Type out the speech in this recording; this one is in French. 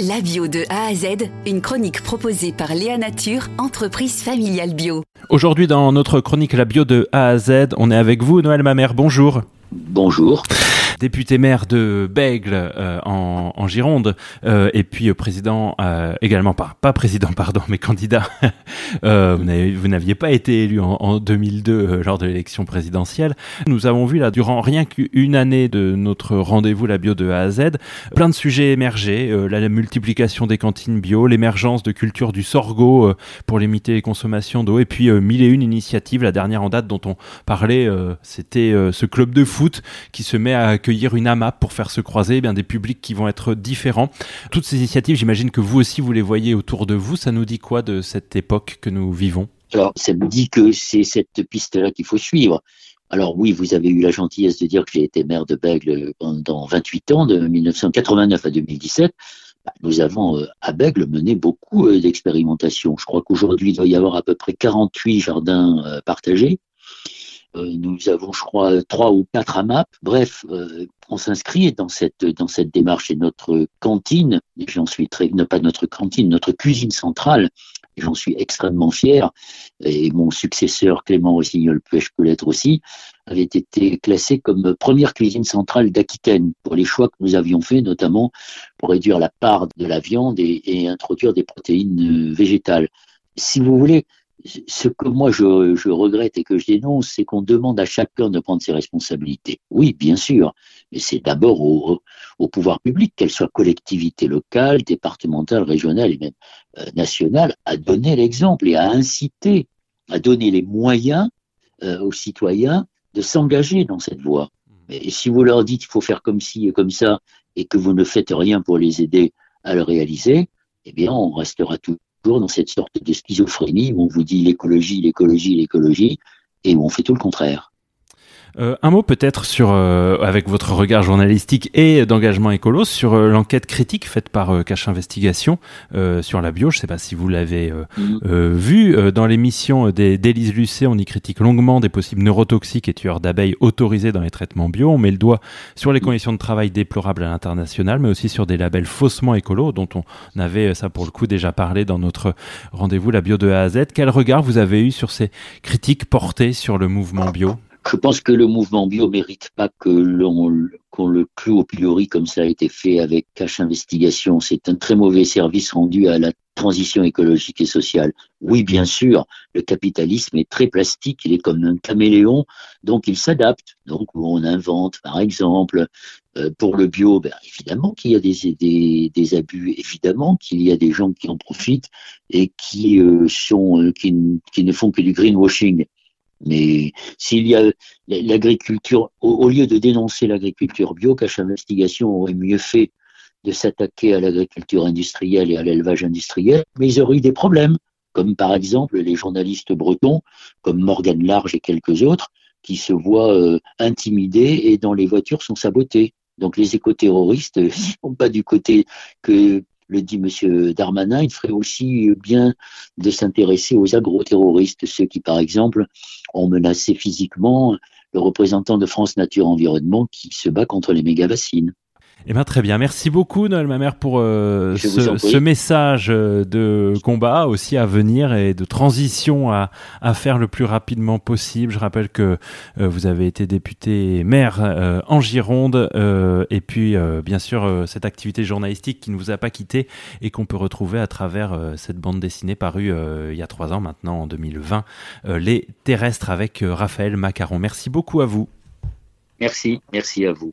La bio de A à Z, une chronique proposée par Léa Nature, entreprise familiale bio. Aujourd'hui dans notre chronique La bio de A à Z, on est avec vous Noël Mamère, bonjour. Bonjour député maire de Bègle euh, en, en, Gironde euh, et puis euh, président également pas pas président pardon mais candidat. Vous n'aviez pas été élu en, en 2002 lors de l'élection présidentielle. Nous avons vu là durant rien qu'une année de notre rendez-vous la bio de A à Z plein de sujets émergés la, multiplication des cantines bio l'émergence de culture du sorgho pour limiter les consommations d'eau et puis mille et une initiatives. La dernière en date dont on parlait c'était ce club de foot qui se met à accueillir une AMAP pour faire se croiser eh bien des publics qui vont être différents. Toutes ces initiatives, j'imagine que vous aussi vous les voyez autour de vous. Ça nous dit quoi de cette époque que nous vivons? Alors, ça me dit que c'est cette piste-là qu'il faut suivre. Alors oui, vous avez eu la gentillesse de dire que j'ai été maire de Bègle pendant 28 ans, de 1989 à 2017. Bah, nous avons euh, à Bègle mené beaucoup euh, d'expérimentations. Je crois qu'aujourd'hui, il doit y avoir à peu près 48 jardins euh, partagés. Euh, nous avons, je crois, trois ou quatre AMAP. Bref, euh, on s'inscrit dans cette dans cette démarche et notre cantine. J'en suis très, non pas notre cantine, notre cuisine centrale. J'en suis extrêmement fier. Et mon successeur Clément Rossignol, je peux l'être aussi, avait été classé comme première cuisine centrale d'Aquitaine pour les choix que nous avions faits, notamment pour réduire la part de la viande et, et introduire des protéines végétales. Si vous voulez, ce que moi je, regrette et que je dénonce, c'est qu'on demande à chacun de prendre ses responsabilités. Oui, bien sûr, mais c'est d'abord au, au, pouvoir public, qu'elle soit collectivité locale, départementale, régionale et même euh, nationale, à donner l'exemple et à inciter, à donner les moyens euh, aux citoyens de s'engager dans cette voie. Et si vous leur dites qu'il faut faire comme ci et comme ça, et que vous ne faites rien pour les aider à le réaliser, eh bien, on restera tout dans cette sorte de schizophrénie où on vous dit l'écologie, l'écologie, l'écologie, et où on fait tout le contraire. Euh, un mot peut-être sur, euh, avec votre regard journalistique et d'engagement écolo, sur euh, l'enquête critique faite par Cache Investigation sur la bio. Je ne sais pas si vous l'avez mm. vu. dans l'émission d'Élise Lucet, on y critique longuement des possibles neurotoxiques et tueurs d'abeilles autorisés dans les traitements bio. On met le doigt sur les conditions de travail déplorables à l'international, mais aussi sur des labels faussement écolos, dont on avait, ça pour le coup, déjà parlé dans notre rendez-vous La bio de A à Z. Quel regard vous avez eu sur ces critiques portées sur le mouvement bio? Je pense que le mouvement bio mérite pas que l'on qu'on le cloue au pilori comme ça a été fait avec Cache Investigation. C'est un très mauvais service rendu à la transition écologique et sociale. Oui, bien sûr, le capitalisme est très plastique, il est comme un caméléon, donc il s'adapte. Donc on invente, par exemple, euh, pour le bio, ben, évidemment qu'il y a des, des, des, abus, évidemment qu'il y a des gens qui en profitent et qui euh, sont euh, qui, qui ne font que du greenwashing. Mais s'il y a l'agriculture, au, lieu de dénoncer l'agriculture bio, Cache Investigation aurait mieux fait de s'attaquer à l'agriculture industrielle et à l'élevage industriel, mais ils auraient eu des problèmes, comme par exemple les journalistes bretons, comme Morgan Large et quelques autres, qui se voient euh, intimidés et dont les voitures sont sabotées. Donc les écoterroristes ne sont pas du côté que le dit M. Darmanin, il ferait aussi bien de s'intéresser aux agroterroristes, ceux qui, par exemple, ont menacé physiquement le représentant de France Nature Environnement qui se bat contre les méga-bassines. Eh bien, très bien. Merci beaucoup, Noël Mamère, pour euh, ce, ce, message euh, de combat aussi à venir et de transition à, à faire le plus rapidement possible. Je rappelle que euh, vous avez été député maire en Gironde et puis, bien sûr, cette activité journalistique qui ne vous a pas quitté et qu'on peut retrouver à travers cette bande dessinée parue il y a trois ans maintenant, en 2020, Les Terrestres avec Raphaël Macaron. Merci beaucoup à vous. Merci, merci à vous.